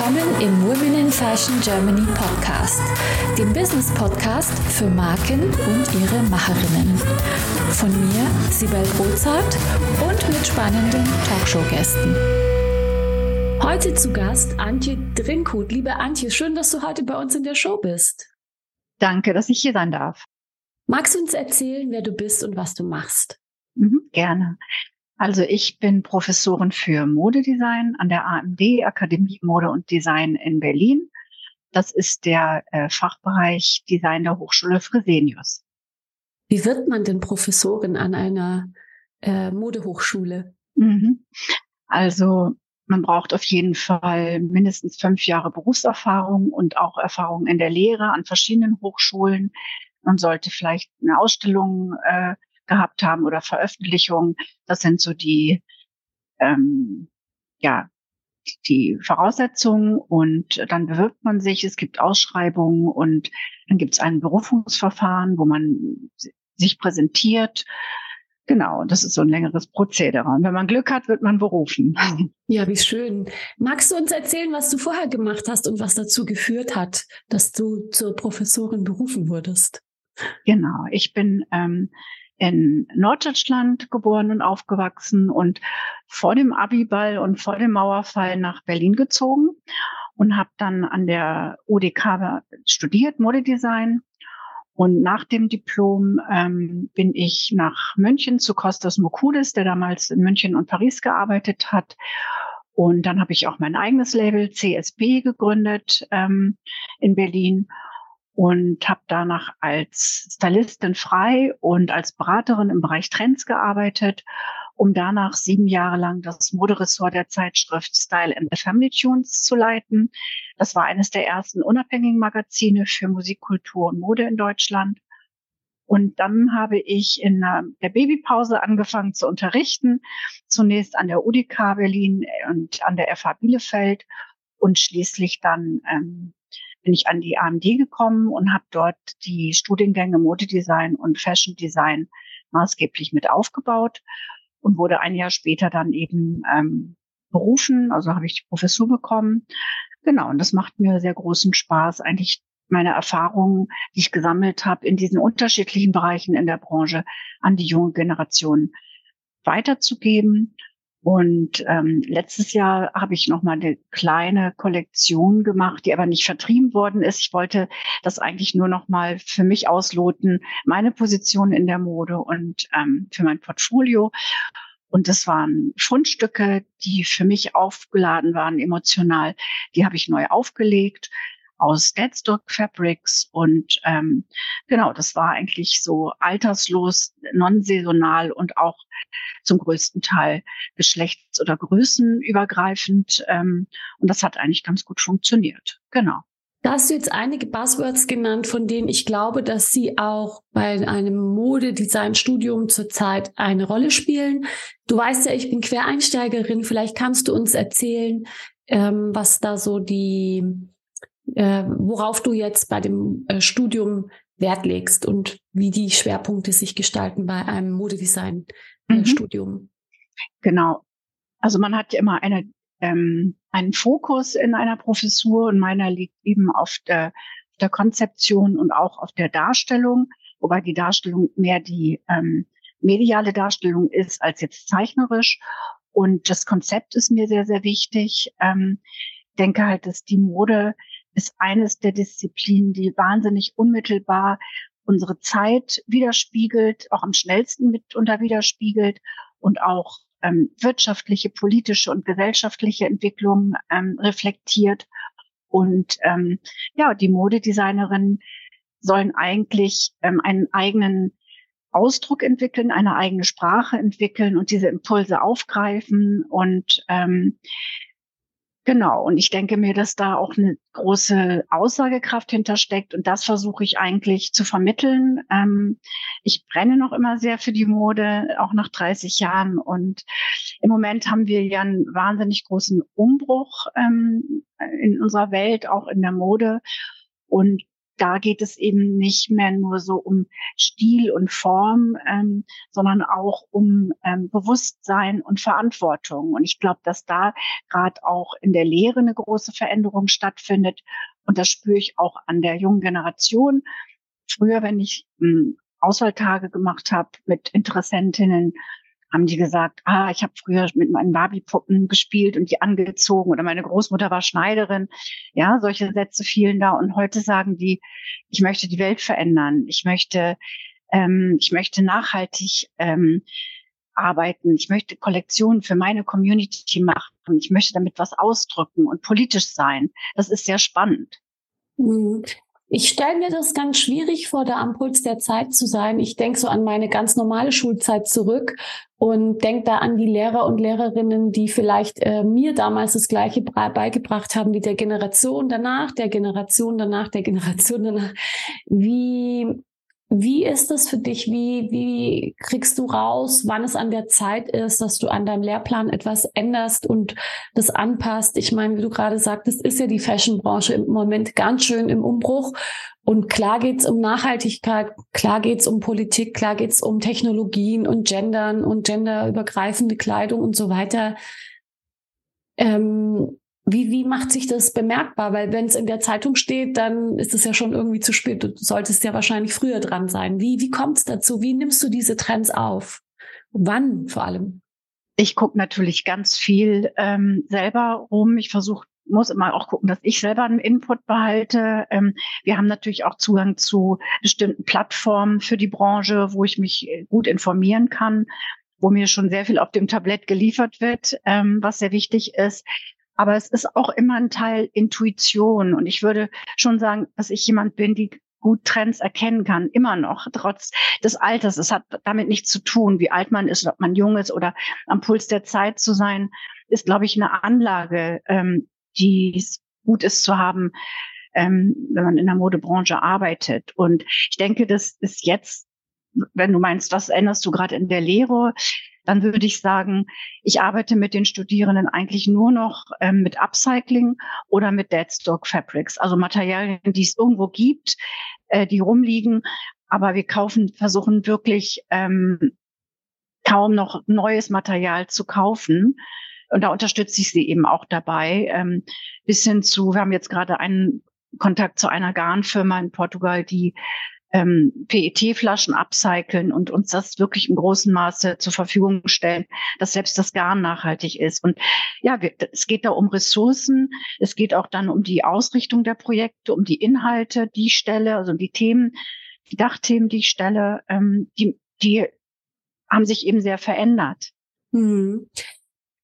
willkommen im Women in Fashion Germany Podcast, dem Business Podcast für Marken und ihre Macherinnen. Von mir, Sibel Rozart und mit spannenden Talkshow-Gästen. Heute zu Gast Antje Drinkut. Liebe Antje, schön, dass du heute bei uns in der Show bist. Danke, dass ich hier sein darf. Magst du uns erzählen, wer du bist und was du machst? Mhm, gerne. Also ich bin Professorin für Modedesign an der AMD Akademie Mode und Design in Berlin. Das ist der äh, Fachbereich Design der Hochschule Fresenius. Wie wird man denn Professorin an einer äh, Modehochschule? Mhm. Also man braucht auf jeden Fall mindestens fünf Jahre Berufserfahrung und auch Erfahrung in der Lehre an verschiedenen Hochschulen. Man sollte vielleicht eine Ausstellung äh, gehabt haben oder Veröffentlichungen. Das sind so die, ähm, ja, die Voraussetzungen und dann bewirbt man sich, es gibt Ausschreibungen und dann gibt es ein Berufungsverfahren, wo man sich präsentiert. Genau, das ist so ein längeres Prozedere. Und wenn man Glück hat, wird man berufen. Ja, wie schön. Magst du uns erzählen, was du vorher gemacht hast und was dazu geführt hat, dass du zur Professorin berufen wurdest? Genau, ich bin ähm, in Norddeutschland geboren und aufgewachsen und vor dem Abiball und vor dem Mauerfall nach Berlin gezogen und habe dann an der UDK studiert, Modedesign. Und nach dem Diplom ähm, bin ich nach München zu Kostas Mokudis, der damals in München und Paris gearbeitet hat. Und dann habe ich auch mein eigenes Label CSB gegründet ähm, in Berlin und habe danach als Stylistin frei und als Beraterin im Bereich Trends gearbeitet, um danach sieben Jahre lang das Moderessort der Zeitschrift Style and the Family Tunes zu leiten. Das war eines der ersten unabhängigen Magazine für Musik, Kultur und Mode in Deutschland. Und dann habe ich in der Babypause angefangen zu unterrichten, zunächst an der UDK Berlin und an der FH Bielefeld und schließlich dann ähm, bin ich an die AMD gekommen und habe dort die Studiengänge Modedesign und Fashion Design maßgeblich mit aufgebaut und wurde ein Jahr später dann eben ähm, berufen, also habe ich die Professur bekommen. Genau, und das macht mir sehr großen Spaß, eigentlich meine Erfahrungen, die ich gesammelt habe in diesen unterschiedlichen Bereichen in der Branche an die junge Generation weiterzugeben und ähm, letztes Jahr habe ich noch mal eine kleine Kollektion gemacht, die aber nicht vertrieben worden ist. Ich wollte das eigentlich nur noch mal für mich ausloten, meine Position in der Mode und ähm, für mein Portfolio. Und das waren Fundstücke, die für mich aufgeladen waren emotional. Die habe ich neu aufgelegt aus Deadstock Fabrics und ähm, genau, das war eigentlich so alterslos, non-saisonal und auch zum größten Teil geschlechts- oder größenübergreifend. Ähm, und das hat eigentlich ganz gut funktioniert. Genau. Da hast du jetzt einige Buzzwords genannt, von denen ich glaube, dass sie auch bei einem Modedesign-Studium zurzeit eine Rolle spielen. Du weißt ja, ich bin Quereinsteigerin. Vielleicht kannst du uns erzählen, ähm, was da so die äh, worauf du jetzt bei dem äh, Studium Wert legst und wie die Schwerpunkte sich gestalten bei einem Modedesign-Studium. Äh, mhm. Genau. Also man hat ja immer eine, ähm, einen Fokus in einer Professur und meiner liegt eben auf der, der Konzeption und auch auf der Darstellung, wobei die Darstellung mehr die ähm, mediale Darstellung ist als jetzt zeichnerisch. Und das Konzept ist mir sehr, sehr wichtig. Ähm, denke halt, dass die Mode ist eines der Disziplinen, die wahnsinnig unmittelbar unsere Zeit widerspiegelt, auch am schnellsten mitunter widerspiegelt und auch ähm, wirtschaftliche, politische und gesellschaftliche Entwicklungen ähm, reflektiert. Und ähm, ja, die Modedesignerinnen sollen eigentlich ähm, einen eigenen Ausdruck entwickeln, eine eigene Sprache entwickeln und diese Impulse aufgreifen und ähm, Genau. Und ich denke mir, dass da auch eine große Aussagekraft hintersteckt. Und das versuche ich eigentlich zu vermitteln. Ähm, ich brenne noch immer sehr für die Mode, auch nach 30 Jahren. Und im Moment haben wir ja einen wahnsinnig großen Umbruch ähm, in unserer Welt, auch in der Mode. Und da geht es eben nicht mehr nur so um Stil und Form, ähm, sondern auch um ähm, Bewusstsein und Verantwortung. Und ich glaube, dass da gerade auch in der Lehre eine große Veränderung stattfindet. Und das spüre ich auch an der jungen Generation. Früher, wenn ich ähm, Auswahltage gemacht habe mit Interessentinnen, haben die gesagt, ah, ich habe früher mit meinen Barbie-Puppen gespielt und die angezogen oder meine Großmutter war Schneiderin. Ja, solche Sätze fielen da und heute sagen die, ich möchte die Welt verändern, ich möchte, ähm, ich möchte nachhaltig ähm, arbeiten, ich möchte Kollektionen für meine Community machen, ich möchte damit was ausdrücken und politisch sein. Das ist sehr spannend. Ich stelle mir das ganz schwierig vor, da am Puls der Zeit zu sein. Ich denke so an meine ganz normale Schulzeit zurück und denke da an die Lehrer und Lehrerinnen, die vielleicht äh, mir damals das Gleiche beigebracht haben wie der Generation danach, der Generation danach, der Generation danach. Wie wie ist das für dich? Wie, wie kriegst du raus, wann es an der Zeit ist, dass du an deinem Lehrplan etwas änderst und das anpasst? Ich meine, wie du gerade sagtest, ist ja die Fashionbranche im Moment ganz schön im Umbruch. Und klar geht's um Nachhaltigkeit, klar geht's um Politik, klar geht's um Technologien und Gendern und genderübergreifende Kleidung und so weiter. Ähm, wie, wie macht sich das bemerkbar? Weil wenn es in der Zeitung steht, dann ist es ja schon irgendwie zu spät. Du solltest ja wahrscheinlich früher dran sein. Wie, wie kommt es dazu? Wie nimmst du diese Trends auf? Wann vor allem? Ich gucke natürlich ganz viel ähm, selber rum. Ich versuche muss immer auch gucken, dass ich selber einen Input behalte. Ähm, wir haben natürlich auch Zugang zu bestimmten Plattformen für die Branche, wo ich mich gut informieren kann, wo mir schon sehr viel auf dem Tablett geliefert wird, ähm, was sehr wichtig ist. Aber es ist auch immer ein Teil Intuition. Und ich würde schon sagen, dass ich jemand bin, die gut Trends erkennen kann, immer noch, trotz des Alters. Es hat damit nichts zu tun, wie alt man ist, ob man jung ist oder am Puls der Zeit zu sein, ist, glaube ich, eine Anlage, ähm, die es gut ist zu haben, ähm, wenn man in der Modebranche arbeitet. Und ich denke, das ist jetzt, wenn du meinst, was änderst du gerade in der Lehre? Dann würde ich sagen, ich arbeite mit den Studierenden eigentlich nur noch ähm, mit Upcycling oder mit Deadstock Fabrics, also Materialien, die es irgendwo gibt, äh, die rumliegen. Aber wir kaufen, versuchen wirklich ähm, kaum noch neues Material zu kaufen. Und da unterstütze ich sie eben auch dabei, ähm, bis hin zu, wir haben jetzt gerade einen Kontakt zu einer Garnfirma in Portugal, die ähm, PET-Flaschen upcyclen und uns das wirklich im großen Maße zur Verfügung stellen, dass selbst das Garn nachhaltig ist. Und ja, wir, es geht da um Ressourcen. Es geht auch dann um die Ausrichtung der Projekte, um die Inhalte, die stelle, also die Themen, die Dachthemen, die stelle, ähm, die, die haben sich eben sehr verändert. Hm.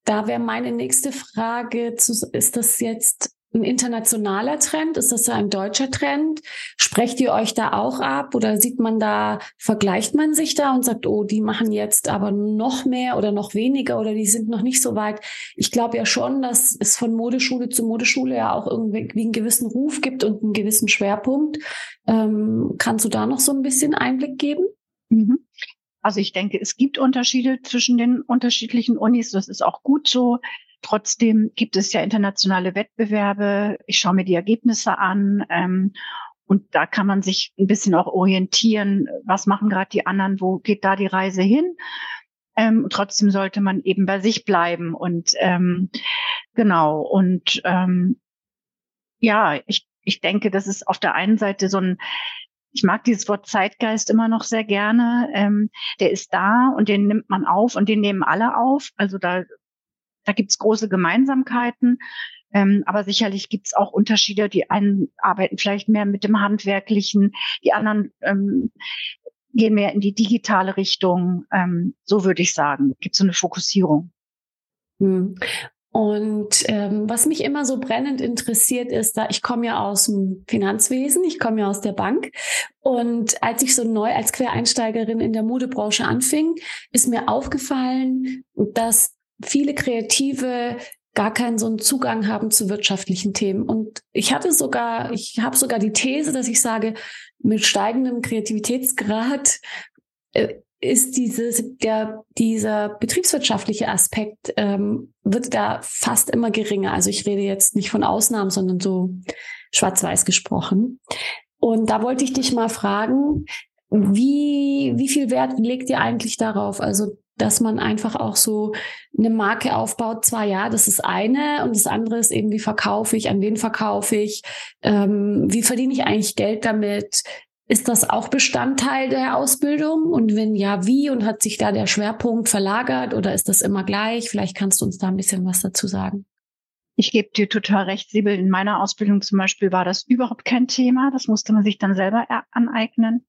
Da wäre meine nächste Frage, zu, ist das jetzt ein internationaler Trend? Ist das ein deutscher Trend? Sprecht ihr euch da auch ab oder sieht man da, vergleicht man sich da und sagt, oh, die machen jetzt aber noch mehr oder noch weniger oder die sind noch nicht so weit? Ich glaube ja schon, dass es von Modeschule zu Modeschule ja auch irgendwie einen gewissen Ruf gibt und einen gewissen Schwerpunkt. Ähm, kannst du da noch so ein bisschen Einblick geben? Mhm. Also ich denke, es gibt Unterschiede zwischen den unterschiedlichen Unis. Das ist auch gut so. Trotzdem gibt es ja internationale Wettbewerbe. Ich schaue mir die Ergebnisse an. Ähm, und da kann man sich ein bisschen auch orientieren, was machen gerade die anderen, wo geht da die Reise hin. Ähm, trotzdem sollte man eben bei sich bleiben. Und ähm, genau, und ähm, ja, ich, ich denke, das ist auf der einen Seite so ein ich mag dieses Wort Zeitgeist immer noch sehr gerne. Ähm, der ist da und den nimmt man auf und den nehmen alle auf. Also da da gibt's große Gemeinsamkeiten. Ähm, aber sicherlich gibt's auch Unterschiede. Die einen arbeiten vielleicht mehr mit dem Handwerklichen, die anderen ähm, gehen mehr in die digitale Richtung. Ähm, so würde ich sagen. Gibt so eine Fokussierung. Hm. Und ähm, was mich immer so brennend interessiert, ist, da ich komme ja aus dem Finanzwesen, ich komme ja aus der Bank. Und als ich so neu als Quereinsteigerin in der Modebranche anfing, ist mir aufgefallen, dass viele Kreative gar keinen so einen Zugang haben zu wirtschaftlichen Themen. Und ich hatte sogar, ich habe sogar die These, dass ich sage, mit steigendem Kreativitätsgrad äh, ist dieses, der, dieser betriebswirtschaftliche Aspekt ähm, wird da fast immer geringer. Also ich rede jetzt nicht von Ausnahmen, sondern so schwarz-weiß gesprochen. Und da wollte ich dich mal fragen, wie, wie viel Wert legt ihr eigentlich darauf? Also, dass man einfach auch so eine Marke aufbaut. Zwar ja, das ist eine und das andere ist eben, wie verkaufe ich, an wen verkaufe ich, ähm, wie verdiene ich eigentlich Geld damit? Ist das auch Bestandteil der Ausbildung? Und wenn ja, wie? Und hat sich da der Schwerpunkt verlagert oder ist das immer gleich? Vielleicht kannst du uns da ein bisschen was dazu sagen. Ich gebe dir total recht, Sibyl. In meiner Ausbildung zum Beispiel war das überhaupt kein Thema. Das musste man sich dann selber aneignen.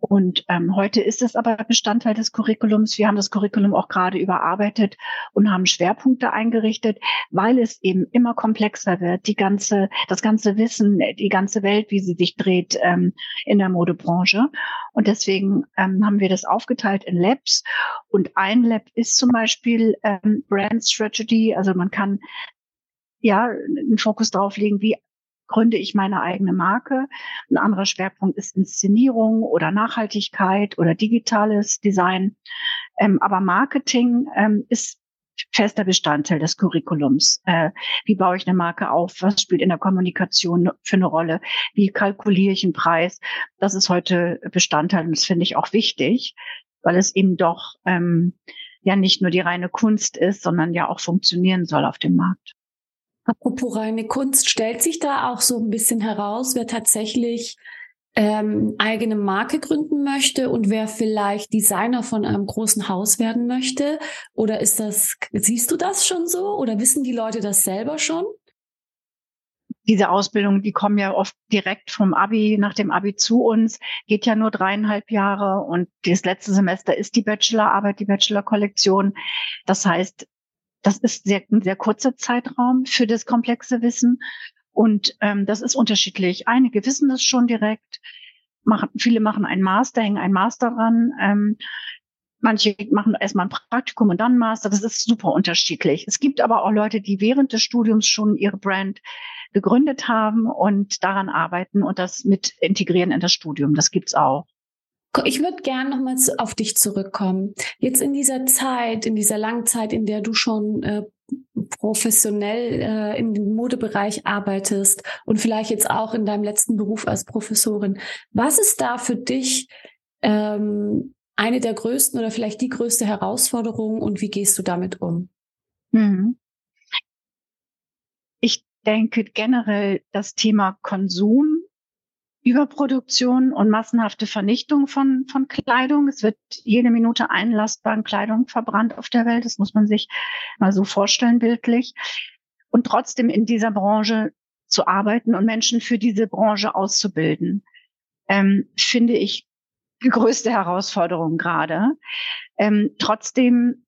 Und ähm, heute ist es aber Bestandteil des Curriculums. Wir haben das Curriculum auch gerade überarbeitet und haben Schwerpunkte eingerichtet, weil es eben immer komplexer wird. Die ganze, das ganze Wissen, die ganze Welt, wie sie sich dreht ähm, in der Modebranche. Und deswegen ähm, haben wir das aufgeteilt in Labs. Und ein Lab ist zum Beispiel ähm, Brand Strategy. Also man kann ja, einen Fokus drauf legen, wie gründe ich meine eigene Marke. Ein anderer Schwerpunkt ist Inszenierung oder Nachhaltigkeit oder digitales Design. Ähm, aber Marketing ähm, ist fester Bestandteil des Curriculums. Äh, wie baue ich eine Marke auf? Was spielt in der Kommunikation für eine Rolle? Wie kalkuliere ich einen Preis? Das ist heute Bestandteil und das finde ich auch wichtig, weil es eben doch ähm, ja nicht nur die reine Kunst ist, sondern ja auch funktionieren soll auf dem Markt. Apropos reine Kunst, stellt sich da auch so ein bisschen heraus, wer tatsächlich ähm, eigene Marke gründen möchte und wer vielleicht Designer von einem großen Haus werden möchte? Oder ist das, siehst du das schon so? Oder wissen die Leute das selber schon? Diese Ausbildung, die kommen ja oft direkt vom Abi, nach dem Abi zu uns, geht ja nur dreieinhalb Jahre und das letzte Semester ist die Bachelorarbeit, die Bachelorkollektion. Das heißt, das ist sehr, ein sehr kurzer Zeitraum für das komplexe Wissen. Und ähm, das ist unterschiedlich. Einige wissen das schon direkt. Machen, viele machen einen Master, hängen einen Master ran. Ähm, manche machen erstmal ein Praktikum und dann ein Master. Das ist super unterschiedlich. Es gibt aber auch Leute, die während des Studiums schon ihre Brand gegründet haben und daran arbeiten und das mit integrieren in das Studium. Das gibt's auch. Ich würde gern nochmal auf dich zurückkommen. Jetzt in dieser Zeit, in dieser langen Zeit, in der du schon äh, professionell äh, dem Modebereich arbeitest und vielleicht jetzt auch in deinem letzten Beruf als Professorin. Was ist da für dich ähm, eine der größten oder vielleicht die größte Herausforderung und wie gehst du damit um? Mhm. Ich denke generell das Thema Konsum Überproduktion und massenhafte Vernichtung von, von Kleidung. Es wird jede Minute einlastbaren Kleidung verbrannt auf der Welt. Das muss man sich mal so vorstellen, bildlich. Und trotzdem in dieser Branche zu arbeiten und Menschen für diese Branche auszubilden, ähm, finde ich die größte Herausforderung gerade. Ähm, trotzdem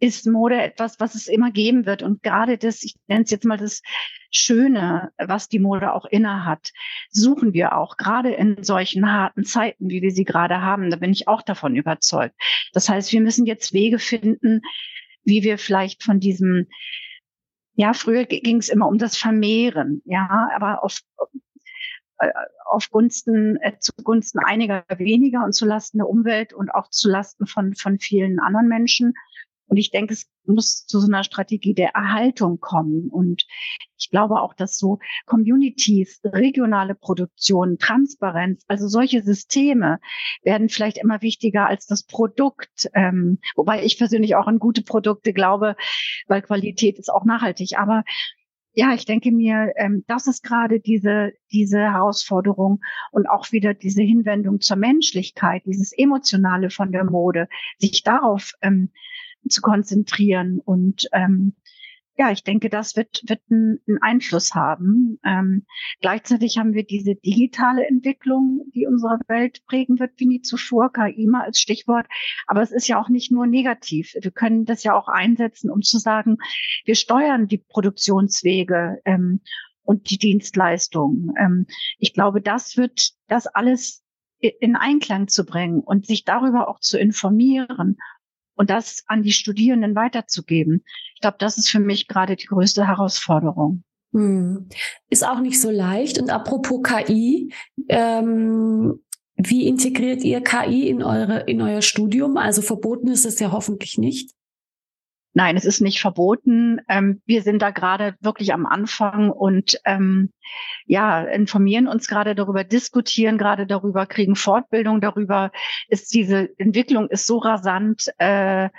ist Mode etwas, was es immer geben wird. Und gerade das, ich nenne es jetzt mal das Schöne, was die Mode auch inne hat, suchen wir auch, gerade in solchen harten Zeiten, wie wir sie gerade haben. Da bin ich auch davon überzeugt. Das heißt, wir müssen jetzt Wege finden, wie wir vielleicht von diesem, ja, früher ging es immer um das Vermehren, ja, aber auf, äh, auf Gunsten, äh, zugunsten einiger weniger und zulasten der Umwelt und auch zulasten von, von vielen anderen Menschen und ich denke, es muss zu so einer Strategie der Erhaltung kommen. Und ich glaube auch, dass so Communities, regionale Produktion, Transparenz, also solche Systeme werden vielleicht immer wichtiger als das Produkt. Ähm, wobei ich persönlich auch an gute Produkte glaube, weil Qualität ist auch nachhaltig. Aber ja, ich denke mir, ähm, das ist gerade diese, diese Herausforderung und auch wieder diese Hinwendung zur Menschlichkeit, dieses Emotionale von der Mode, sich darauf ähm, zu konzentrieren. Und ähm, ja, ich denke, das wird, wird einen Einfluss haben. Ähm, gleichzeitig haben wir diese digitale Entwicklung, die unsere Welt prägen wird, wie nie zuvor, KI mal als Stichwort. Aber es ist ja auch nicht nur negativ. Wir können das ja auch einsetzen, um zu sagen, wir steuern die Produktionswege ähm, und die Dienstleistungen. Ähm, ich glaube, das wird das alles in Einklang zu bringen und sich darüber auch zu informieren und das an die Studierenden weiterzugeben. Ich glaube, das ist für mich gerade die größte Herausforderung. Hm. Ist auch nicht so leicht. Und apropos KI, ähm, wie integriert ihr KI in eure in euer Studium? Also verboten ist es ja hoffentlich nicht. Nein, es ist nicht verboten. Ähm, wir sind da gerade wirklich am Anfang und ähm, ja, informieren uns gerade darüber, diskutieren gerade darüber, kriegen Fortbildung darüber. Ist diese Entwicklung ist so rasant, äh,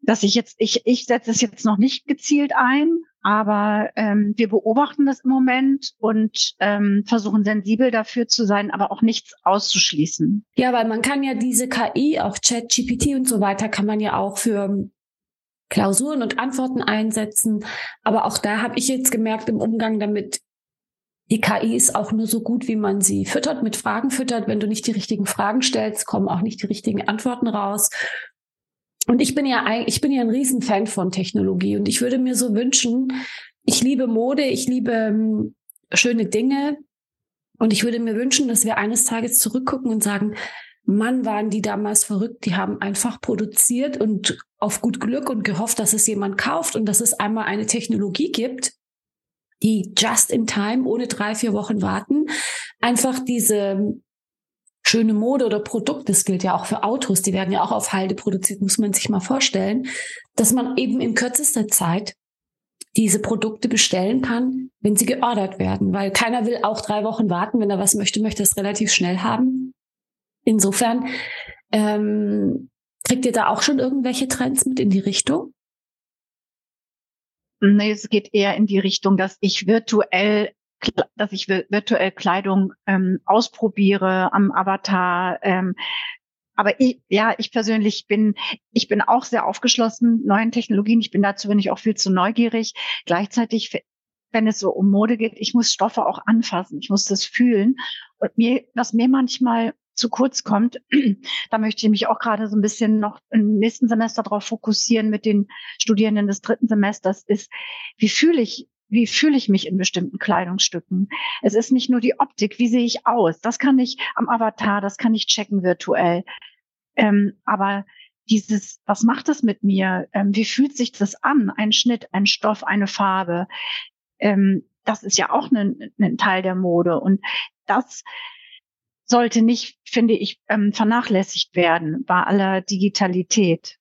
dass ich jetzt, ich, ich setze es jetzt noch nicht gezielt ein, aber ähm, wir beobachten das im Moment und ähm, versuchen sensibel dafür zu sein, aber auch nichts auszuschließen. Ja, weil man kann ja diese KI, auch Chat, GPT und so weiter, kann man ja auch für Klausuren und Antworten einsetzen. Aber auch da habe ich jetzt gemerkt im Umgang damit, die KI ist auch nur so gut, wie man sie füttert, mit Fragen füttert. Wenn du nicht die richtigen Fragen stellst, kommen auch nicht die richtigen Antworten raus. Und ich bin ja, ich bin ja ein Riesenfan von Technologie. Und ich würde mir so wünschen, ich liebe Mode, ich liebe ähm, schöne Dinge. Und ich würde mir wünschen, dass wir eines Tages zurückgucken und sagen, Mann, waren die damals verrückt, die haben einfach produziert und auf gut Glück und gehofft, dass es jemand kauft und dass es einmal eine Technologie gibt, die just in time, ohne drei, vier Wochen warten, einfach diese schöne Mode oder Produkt, das gilt ja auch für Autos, die werden ja auch auf Halde produziert, muss man sich mal vorstellen, dass man eben in kürzester Zeit diese Produkte bestellen kann, wenn sie geordert werden, weil keiner will auch drei Wochen warten, wenn er was möchte, möchte es relativ schnell haben. Insofern ähm, kriegt ihr da auch schon irgendwelche Trends mit in die Richtung? Nee, es geht eher in die Richtung, dass ich virtuell dass ich virtuell Kleidung ähm, ausprobiere am Avatar. Ähm, aber ich, ja, ich persönlich bin, ich bin auch sehr aufgeschlossen neuen Technologien. Ich bin dazu bin ich auch viel zu neugierig. Gleichzeitig, wenn es so um Mode geht, ich muss Stoffe auch anfassen. Ich muss das fühlen. Und mir, was mir manchmal zu kurz kommt, da möchte ich mich auch gerade so ein bisschen noch im nächsten Semester darauf fokussieren mit den Studierenden des dritten Semesters, ist, wie fühle ich wie fühle ich mich in bestimmten Kleidungsstücken. Es ist nicht nur die Optik, wie sehe ich aus. Das kann ich am Avatar, das kann ich checken virtuell. Ähm, aber dieses, was macht das mit mir? Ähm, wie fühlt sich das an? Ein Schnitt, ein Stoff, eine Farbe. Ähm, das ist ja auch ein, ein Teil der Mode. Und das sollte nicht, finde ich, ähm, vernachlässigt werden bei aller Digitalität.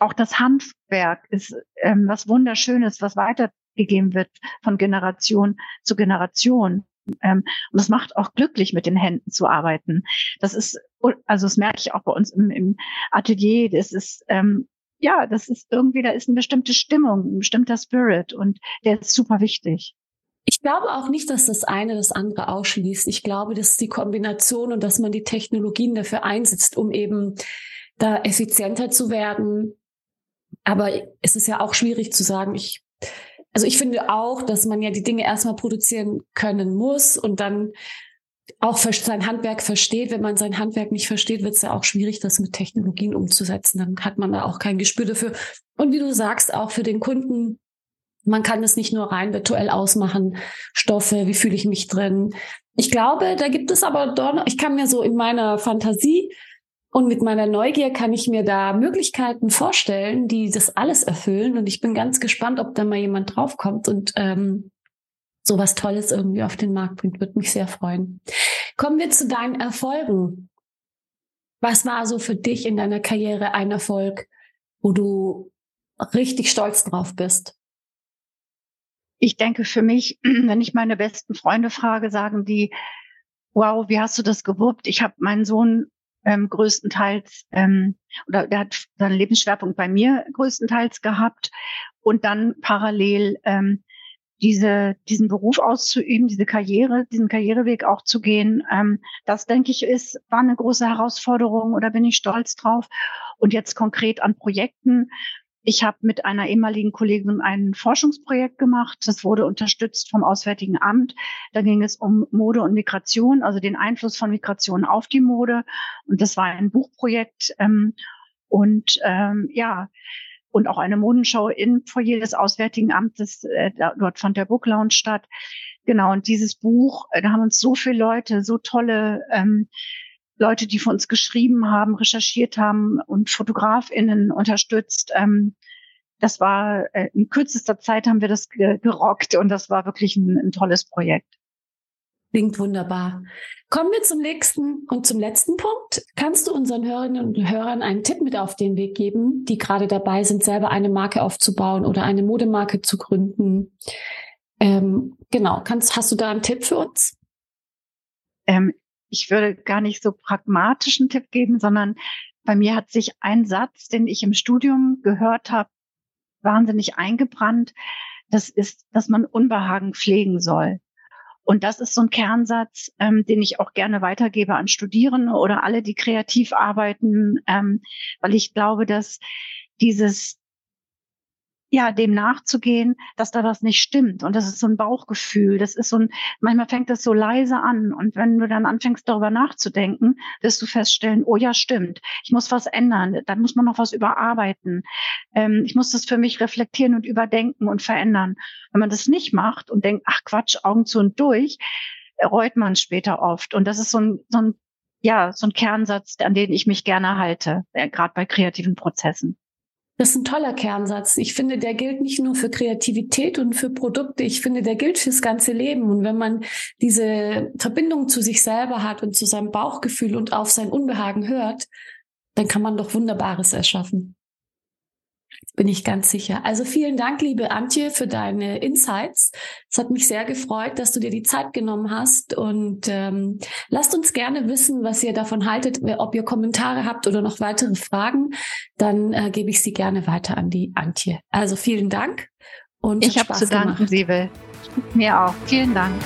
Auch das Handwerk ist ähm, was Wunderschönes, was weiter gegeben wird von Generation zu Generation. Ähm, und das macht auch glücklich, mit den Händen zu arbeiten. Das ist, also das merke ich auch bei uns im, im Atelier. Das ist, ähm, ja, das ist irgendwie, da ist eine bestimmte Stimmung, ein bestimmter Spirit und der ist super wichtig. Ich glaube auch nicht, dass das eine das andere ausschließt. Ich glaube, das ist die Kombination und dass man die Technologien dafür einsetzt, um eben da effizienter zu werden. Aber es ist ja auch schwierig zu sagen, ich also ich finde auch, dass man ja die Dinge erstmal produzieren können muss und dann auch sein Handwerk versteht. Wenn man sein Handwerk nicht versteht, wird es ja auch schwierig, das mit Technologien umzusetzen. Dann hat man da auch kein Gespür dafür. Und wie du sagst, auch für den Kunden, man kann das nicht nur rein virtuell ausmachen. Stoffe, wie fühle ich mich drin? Ich glaube, da gibt es aber doch, ich kann mir so in meiner Fantasie und mit meiner Neugier kann ich mir da Möglichkeiten vorstellen, die das alles erfüllen. Und ich bin ganz gespannt, ob da mal jemand draufkommt und ähm, sowas Tolles irgendwie auf den Markt bringt. Würde mich sehr freuen. Kommen wir zu deinen Erfolgen. Was war so für dich in deiner Karriere ein Erfolg, wo du richtig stolz drauf bist? Ich denke für mich, wenn ich meine besten Freunde frage, sagen die, wow, wie hast du das gewuppt? Ich habe meinen Sohn ähm, größtenteils, ähm, oder der hat seinen Lebensschwerpunkt bei mir größtenteils gehabt und dann parallel ähm, diese, diesen Beruf auszuüben, diese Karriere, diesen Karriereweg auch zu gehen, ähm, das denke ich ist, war eine große Herausforderung oder bin ich stolz drauf. Und jetzt konkret an Projekten, ich habe mit einer ehemaligen Kollegin ein Forschungsprojekt gemacht. Das wurde unterstützt vom Auswärtigen Amt. Da ging es um Mode und Migration, also den Einfluss von Migration auf die Mode. Und das war ein Buchprojekt. Ähm, und ähm, ja, und auch eine Modenschau im Foyer des Auswärtigen Amtes. Äh, dort fand der Book Lounge statt. Genau, und dieses Buch, äh, da haben uns so viele Leute, so tolle ähm, Leute, die für uns geschrieben haben, recherchiert haben und FotografInnen unterstützt. Ähm, das war äh, in kürzester Zeit haben wir das gerockt und das war wirklich ein, ein tolles Projekt. Klingt wunderbar. Kommen wir zum nächsten und zum letzten Punkt. Kannst du unseren Hörerinnen und Hörern einen Tipp mit auf den Weg geben, die gerade dabei sind, selber eine Marke aufzubauen oder eine Modemarke zu gründen? Ähm, genau, kannst, hast du da einen Tipp für uns? Ähm, ich würde gar nicht so pragmatischen Tipp geben, sondern bei mir hat sich ein Satz, den ich im Studium gehört habe, wahnsinnig eingebrannt. Das ist, dass man Unbehagen pflegen soll. Und das ist so ein Kernsatz, ähm, den ich auch gerne weitergebe an Studierende oder alle, die kreativ arbeiten, ähm, weil ich glaube, dass dieses ja, dem nachzugehen, dass da was nicht stimmt. Und das ist so ein Bauchgefühl. Das ist so ein, manchmal fängt das so leise an. Und wenn du dann anfängst, darüber nachzudenken, wirst du feststellen, oh ja, stimmt. Ich muss was ändern. Dann muss man noch was überarbeiten. Ähm, ich muss das für mich reflektieren und überdenken und verändern. Wenn man das nicht macht und denkt, ach Quatsch, Augen zu und durch, reut man später oft. Und das ist so ein, so ein, ja, so ein Kernsatz, an den ich mich gerne halte, äh, gerade bei kreativen Prozessen. Das ist ein toller Kernsatz. Ich finde, der gilt nicht nur für Kreativität und für Produkte. Ich finde, der gilt fürs ganze Leben. Und wenn man diese Verbindung zu sich selber hat und zu seinem Bauchgefühl und auf sein Unbehagen hört, dann kann man doch Wunderbares erschaffen. Bin ich ganz sicher. Also vielen Dank, liebe Antje, für deine Insights. Es hat mich sehr gefreut, dass du dir die Zeit genommen hast. Und ähm, lasst uns gerne wissen, was ihr davon haltet, ob ihr Kommentare habt oder noch weitere Fragen. Dann äh, gebe ich sie gerne weiter an die Antje. Also vielen Dank. Und ich habe zu danken, Siebel. Mir auch. Vielen Dank.